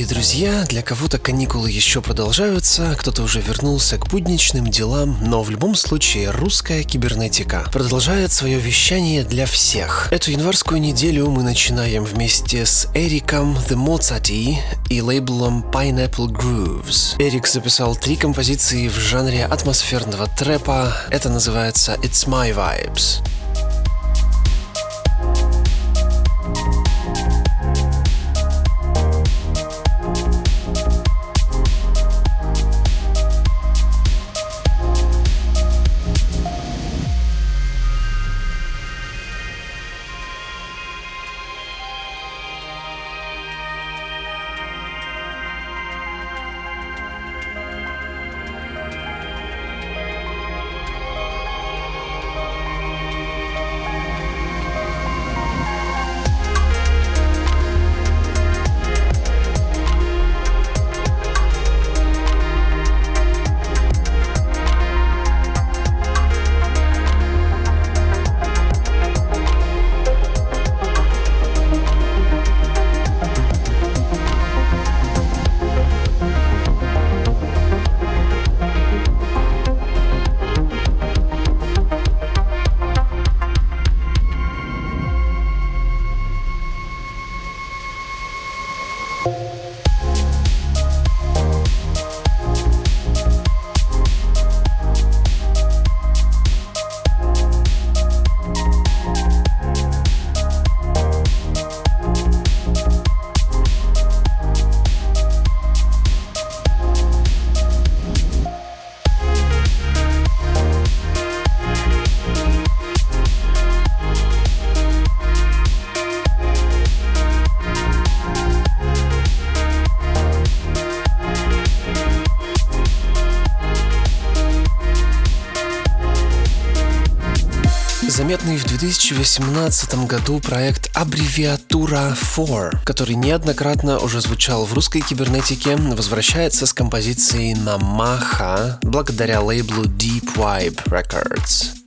Дорогие друзья. Для кого-то каникулы еще продолжаются, кто-то уже вернулся к будничным делам, но в любом случае русская кибернетика продолжает свое вещание для всех. Эту январскую неделю мы начинаем вместе с Эриком The Mozarty и лейблом Pineapple Grooves. Эрик записал три композиции в жанре атмосферного трэпа. Это называется It's My Vibes. 2018 году проект Аббревиатура 4, который неоднократно уже звучал в русской кибернетике, возвращается с композицией на Маха благодаря лейблу Deep Vibe Records.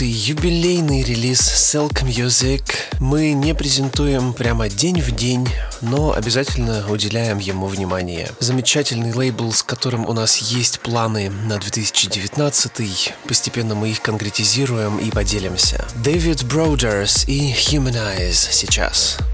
200-й юбилейный релиз Silk Music мы не презентуем прямо день в день, но обязательно уделяем ему внимание. Замечательный лейбл, с которым у нас есть планы на 2019 постепенно мы их конкретизируем и поделимся. Дэвид Бродерс и Humanize сейчас. продолжается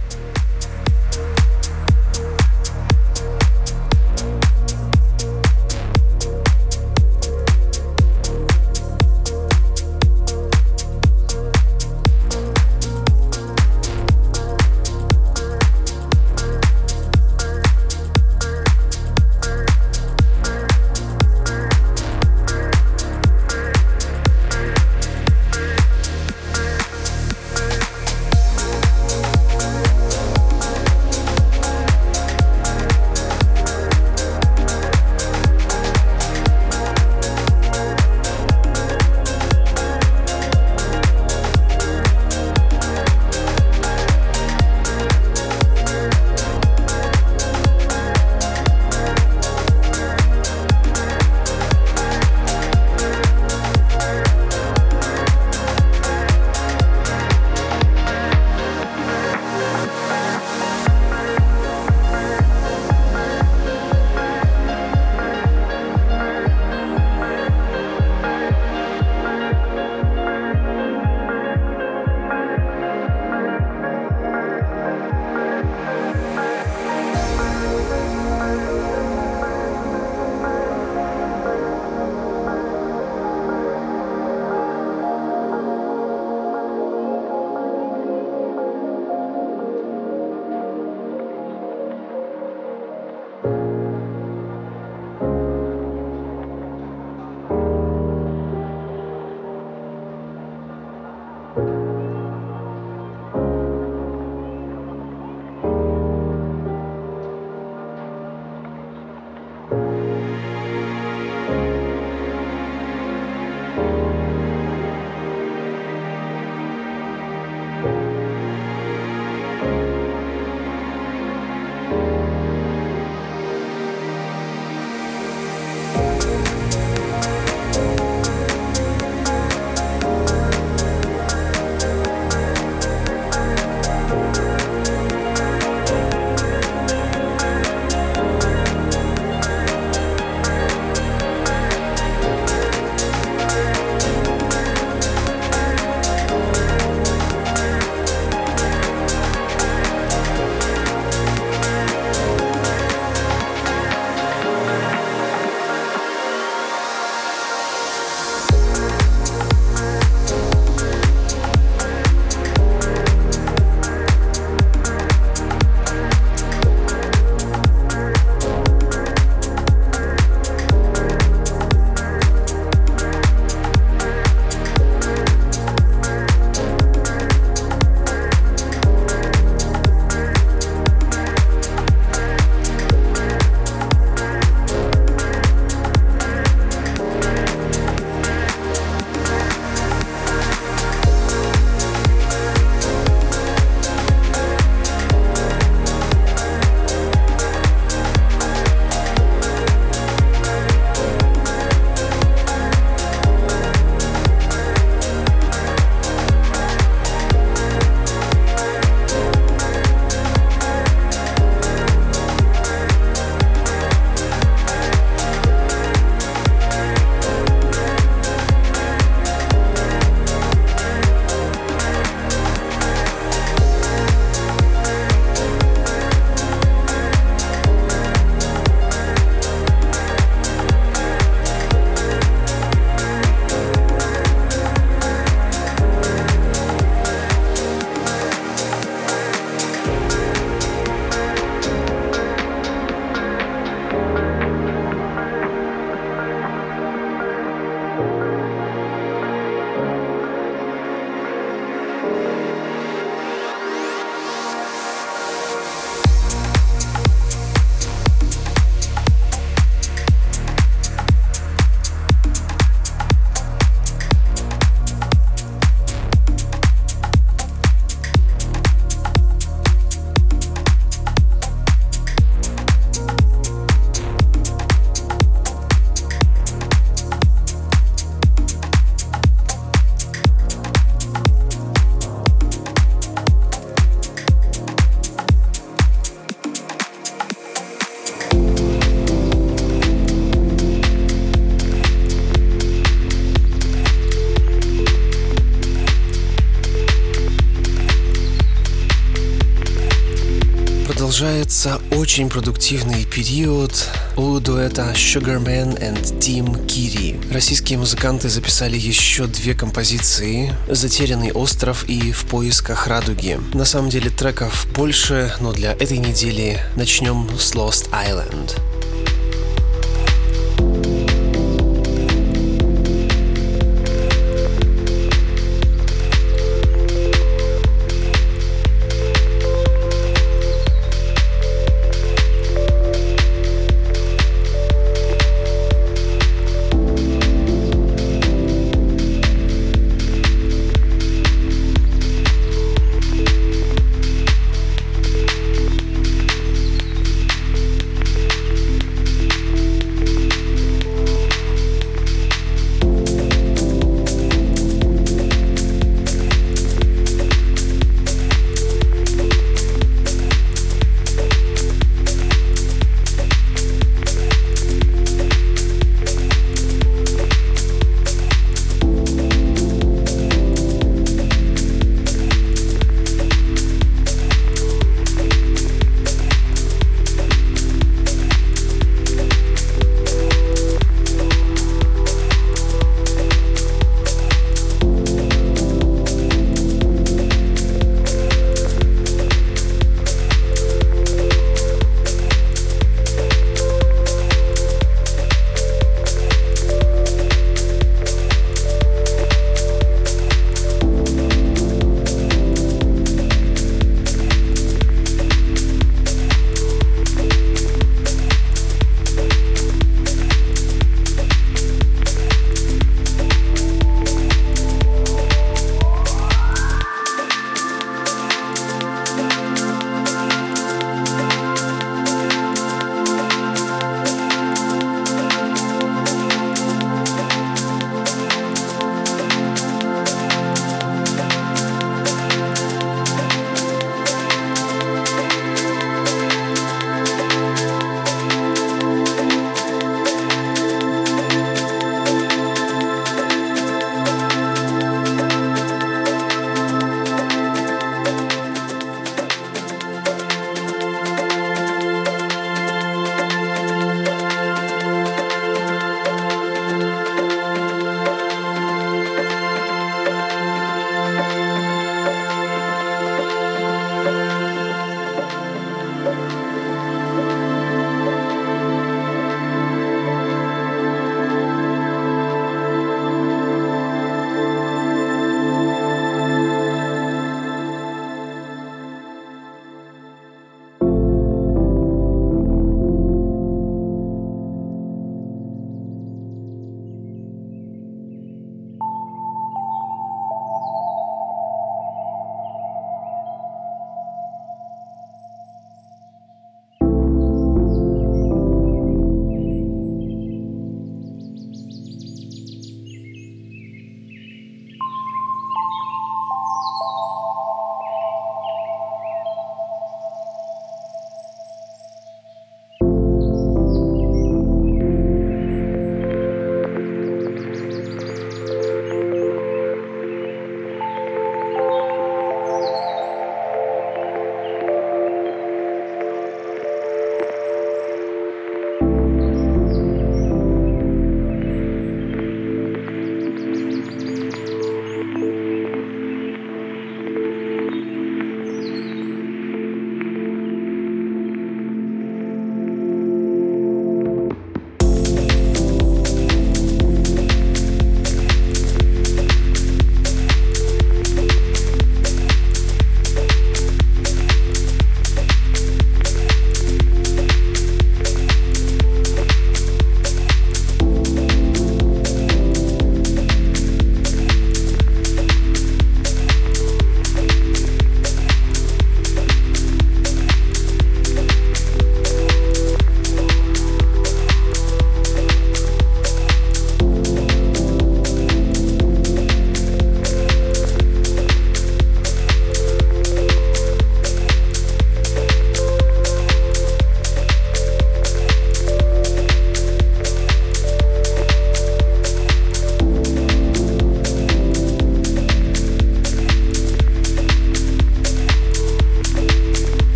очень продуктивный период у дуэта Sugarman and Team Kiri. Российские музыканты записали еще две композиции «Затерянный остров» и «В поисках радуги». На самом деле треков больше, но для этой недели начнем с Lost Island.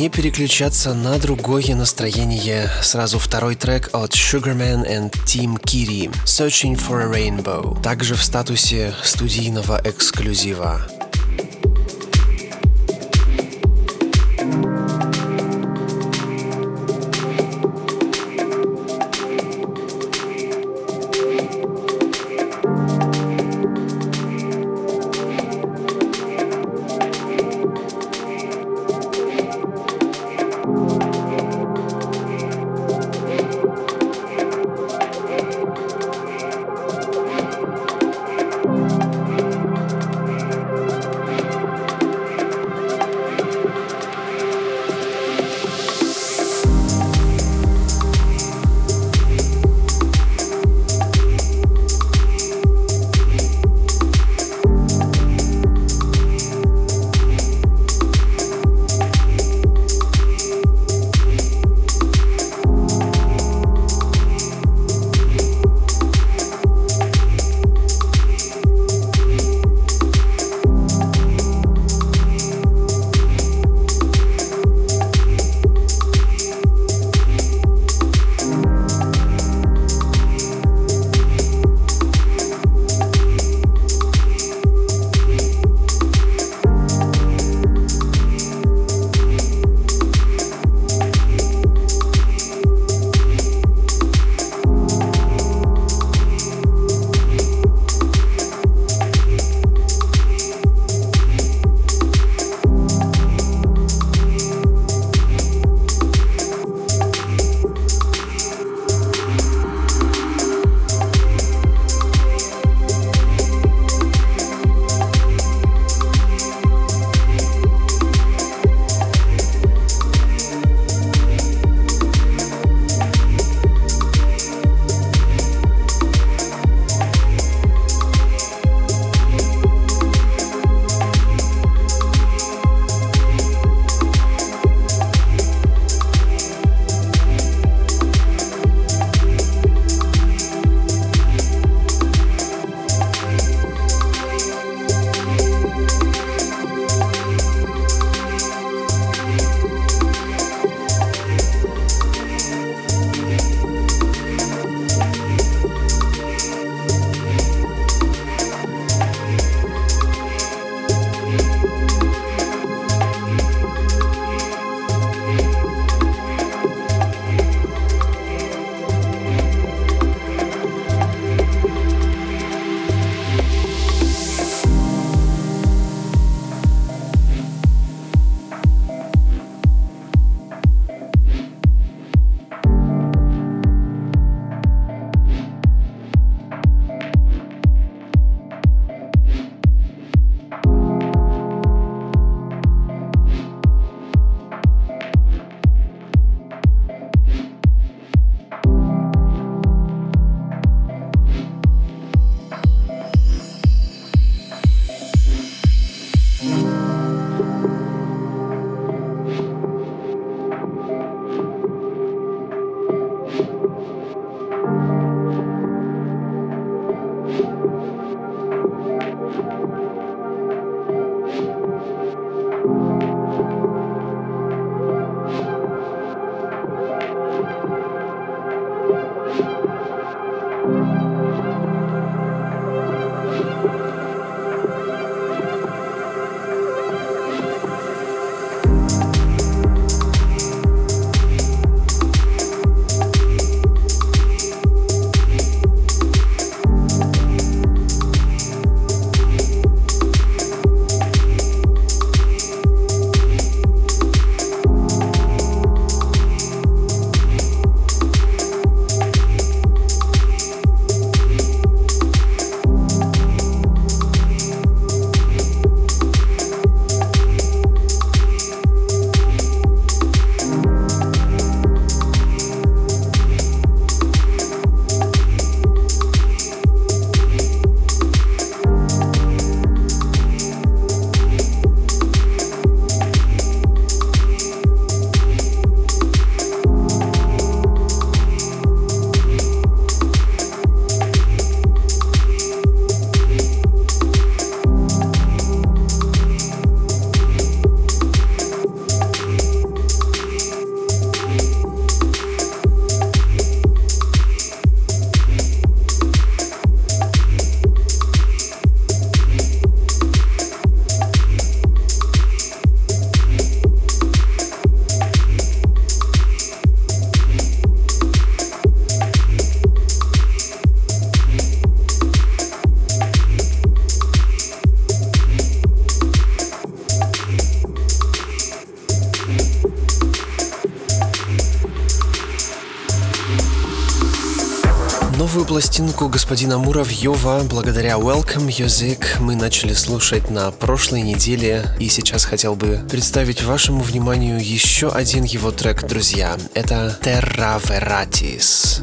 Не переключаться на другое настроение, сразу второй трек от Sugarman and Team Kitty Searching for a Rainbow, также в статусе студийного эксклюзива. Господина Муравьева благодаря Welcome Music мы начали слушать на прошлой неделе, и сейчас хотел бы представить вашему вниманию еще один его трек, друзья. Это Terra Veratis.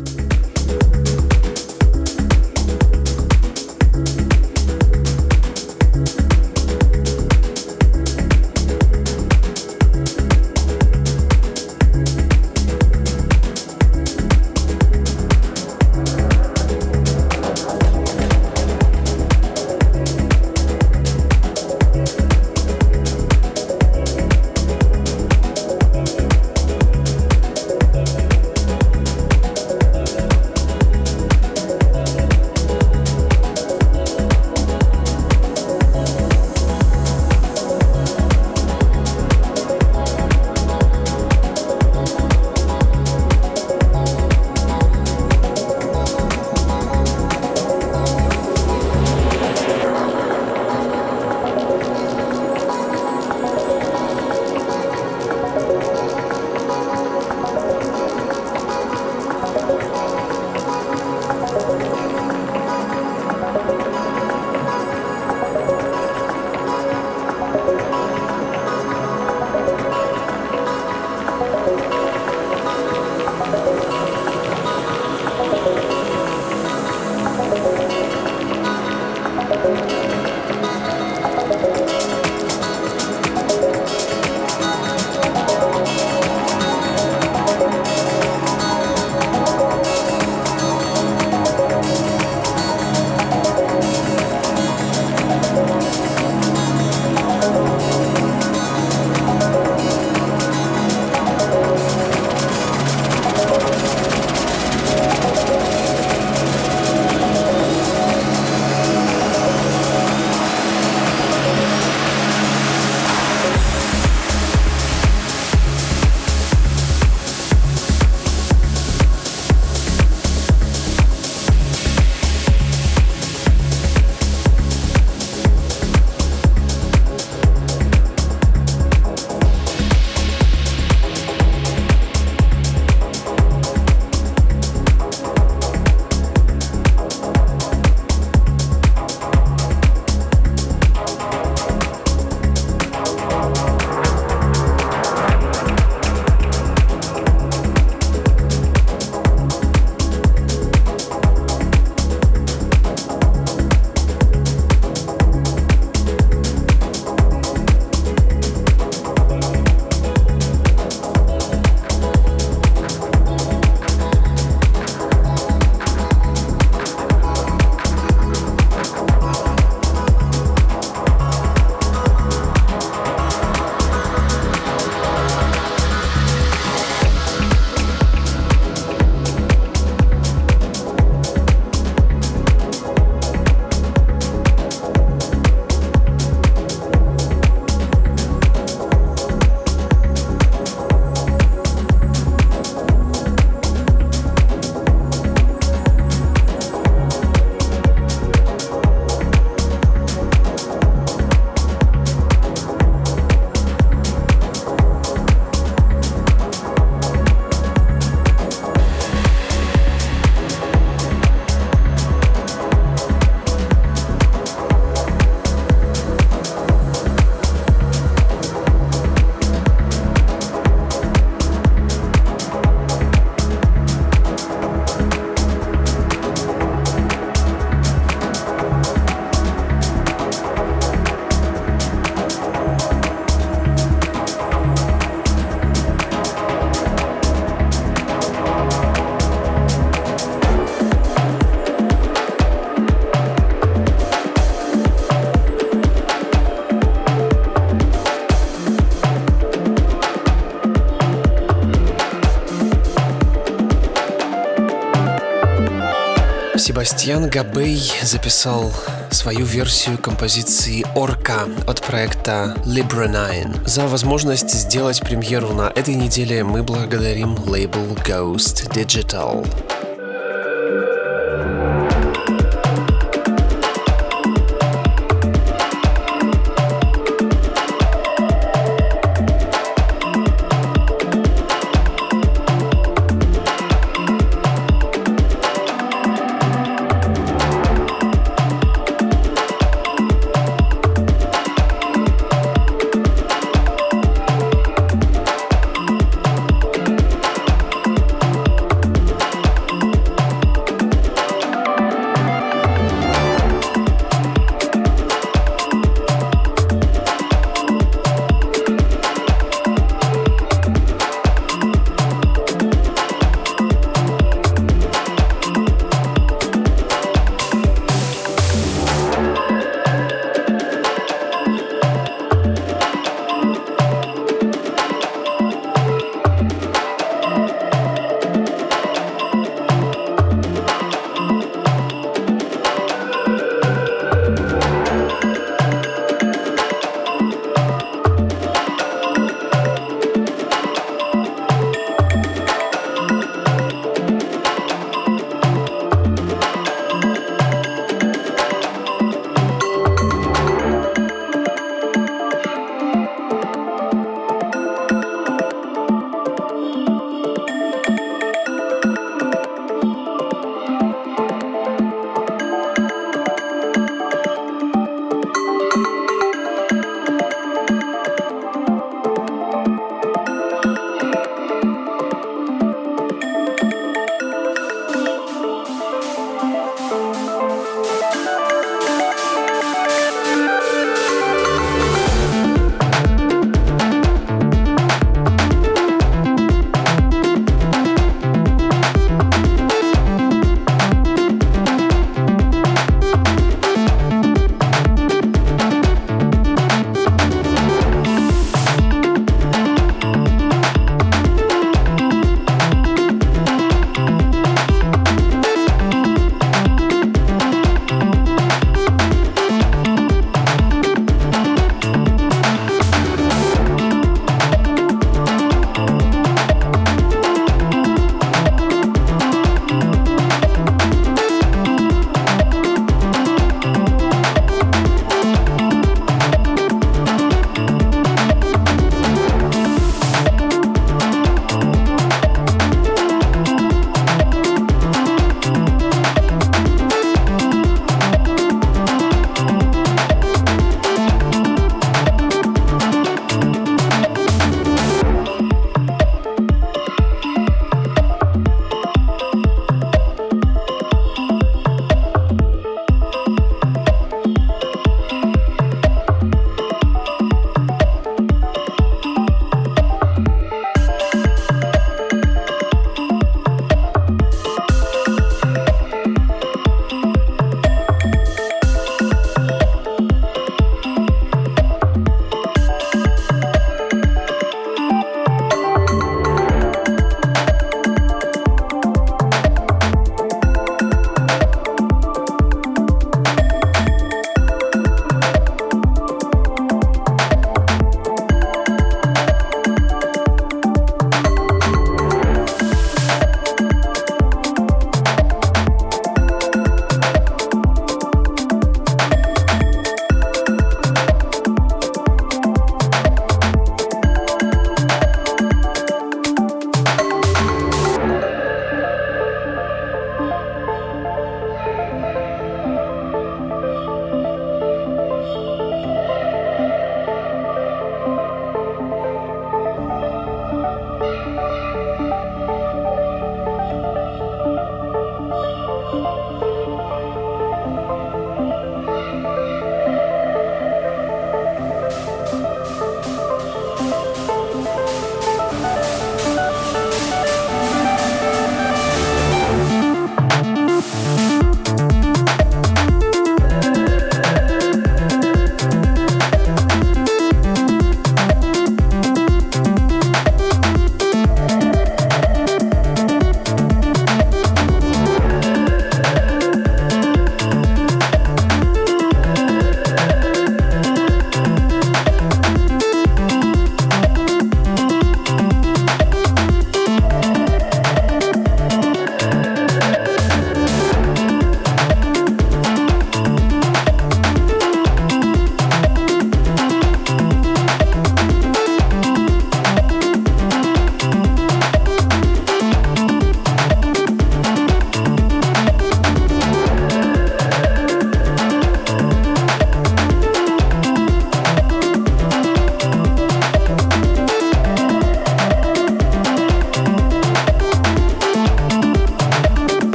Себастьян Габей записал свою версию композиции «Орка» от проекта Libra 9. За возможность сделать премьеру на этой неделе мы благодарим лейбл Ghost Digital.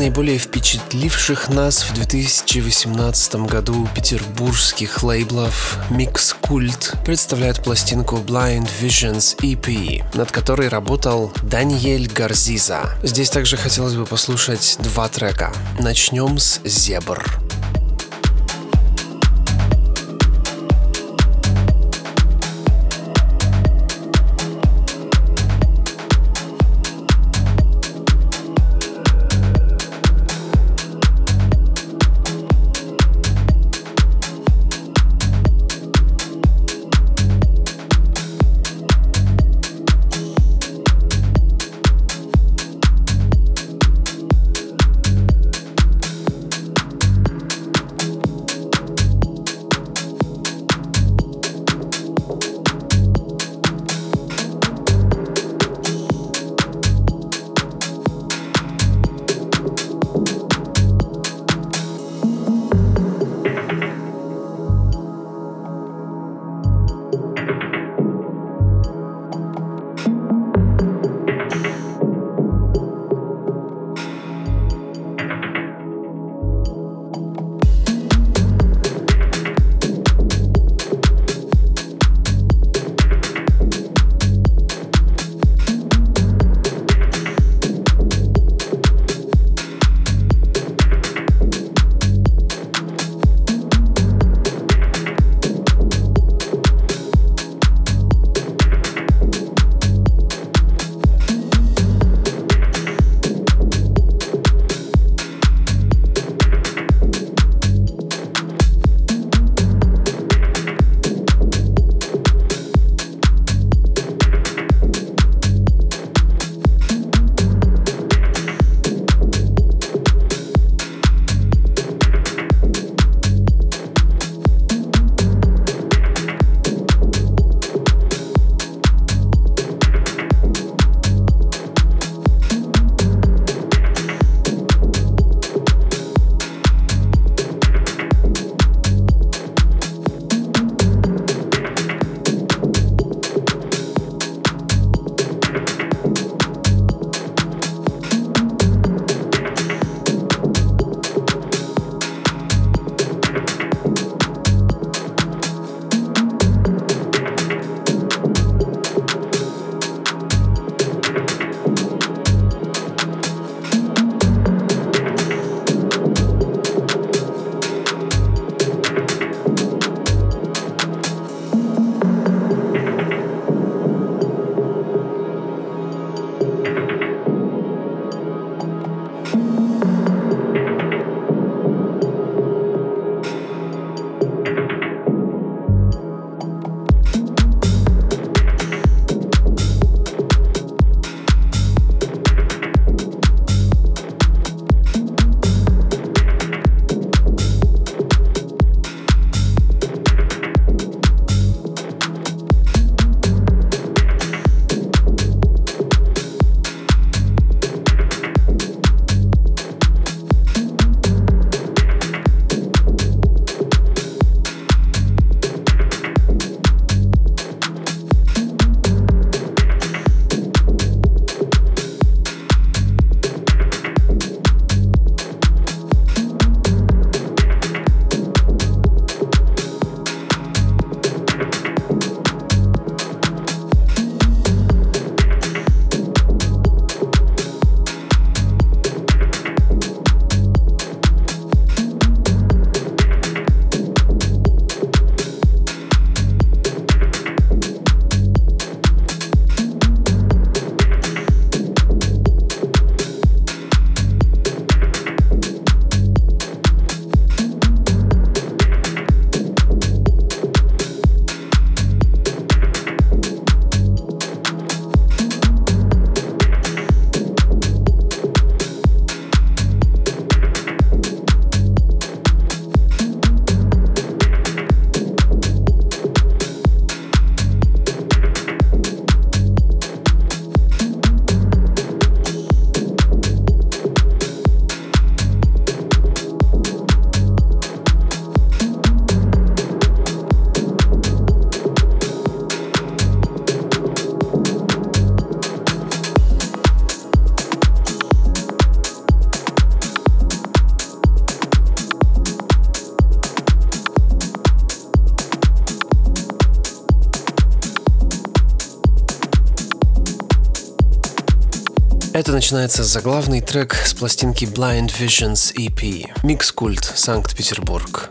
Наиболее впечатливших нас в 2018 году петербургских лейблов Mix Cult представляет пластинку Blind Visions EP, над которой работал Даниэль Гарзиза. Здесь также хотелось бы послушать два трека. Начнем с «Зебр». Это начинается заглавный трек с пластинки Blind Visions EP. Микс Культ, Санкт-Петербург.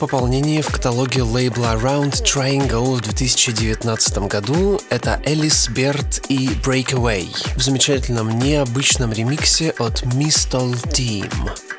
Пополнение в каталоге лейбла Round Triangle в 2019 году — это Элис Берт и Breakaway в замечательном необычном ремиксе от Mistol Team.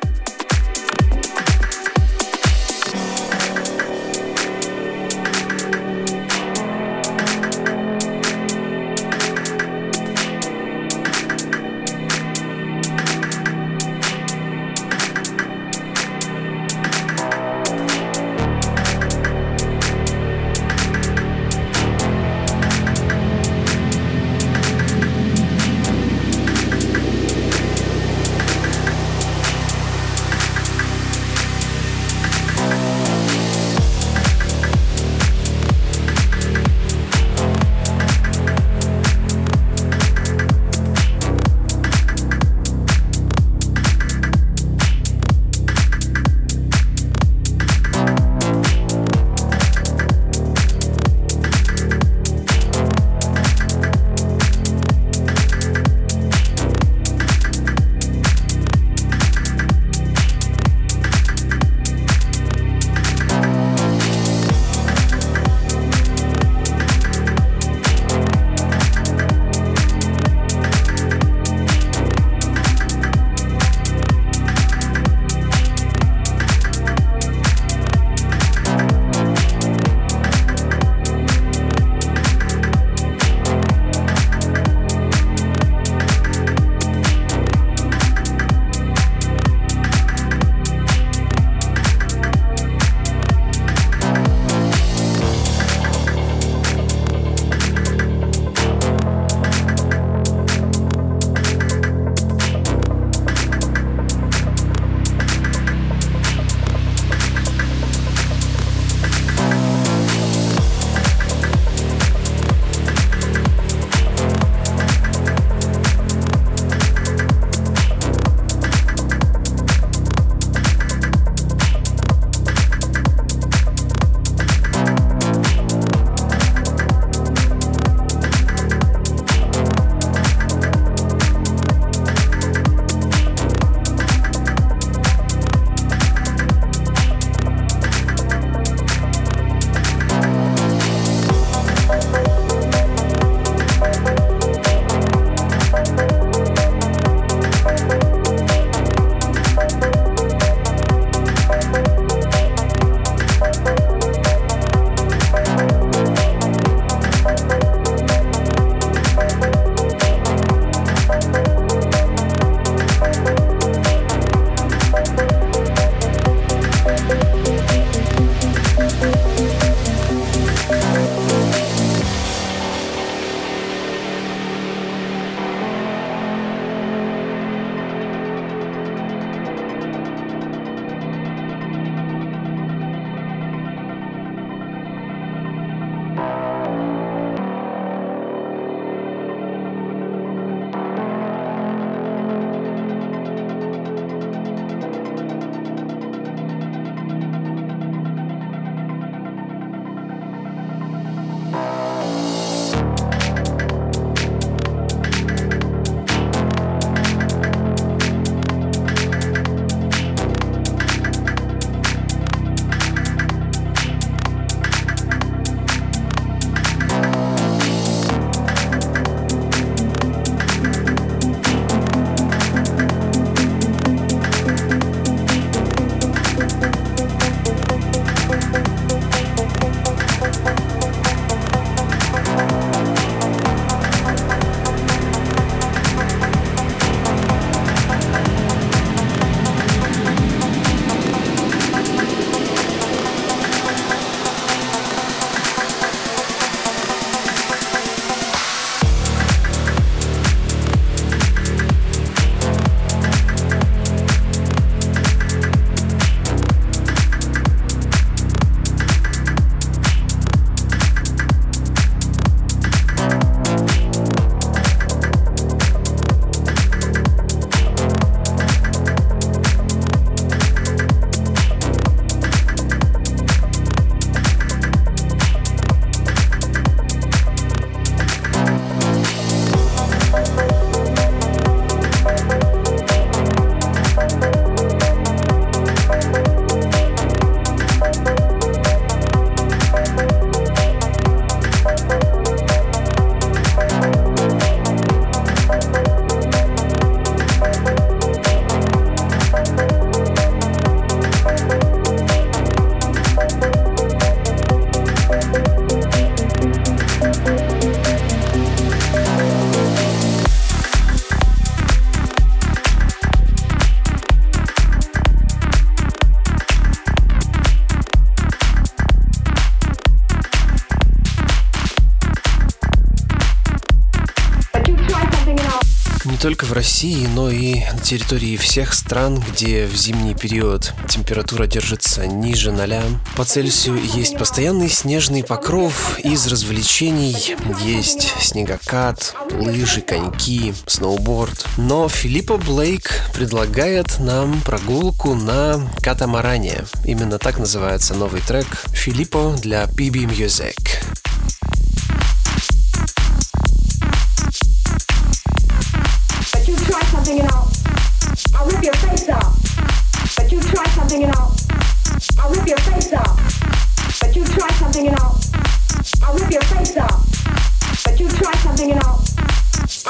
Только в России, но и на территории всех стран, где в зимний период температура держится ниже ноля. По Цельсию есть постоянный снежный покров из развлечений. Есть снегокат, лыжи, коньки, сноуборд. Но Филиппо Блейк предлагает нам прогулку на катамаране. Именно так называется новый трек Филиппо для PB Music.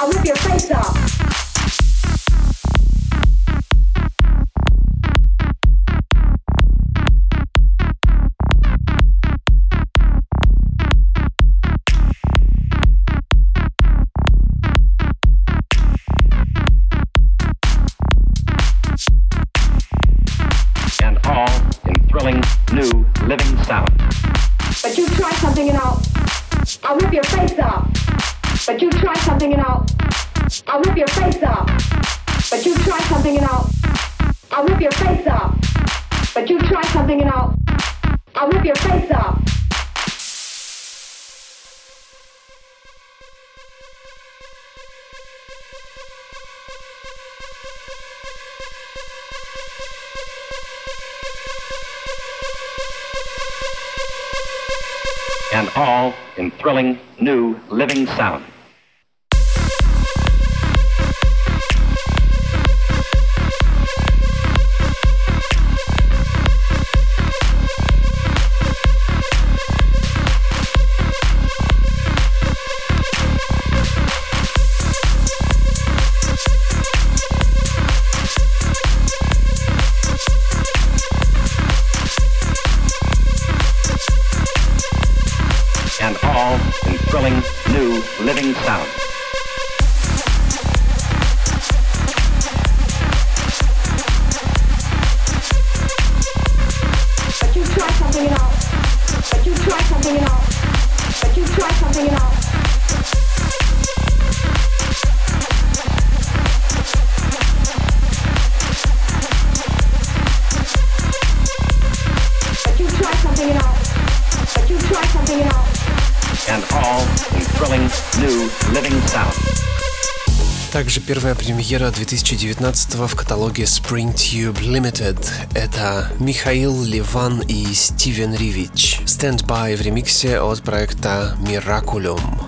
I'll rip your face off. living sound. raw and thrilling new living sound. Также первая премьера 2019 в каталоге Spring Tube Limited. Это Михаил Ливан и Стивен Ривич. Stand By в ремиксе от проекта Miraculum.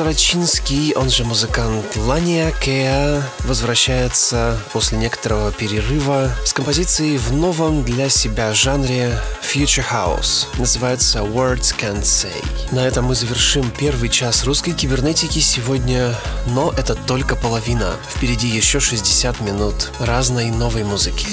Сорочинский, он же музыкант Лания Кеа, возвращается после некоторого перерыва с композицией в новом для себя жанре Future House. Называется Words Can't Say. На этом мы завершим первый час русской кибернетики сегодня, но это только половина. Впереди еще 60 минут разной новой музыки.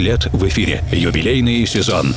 Лет в эфире. Юбилейный сезон.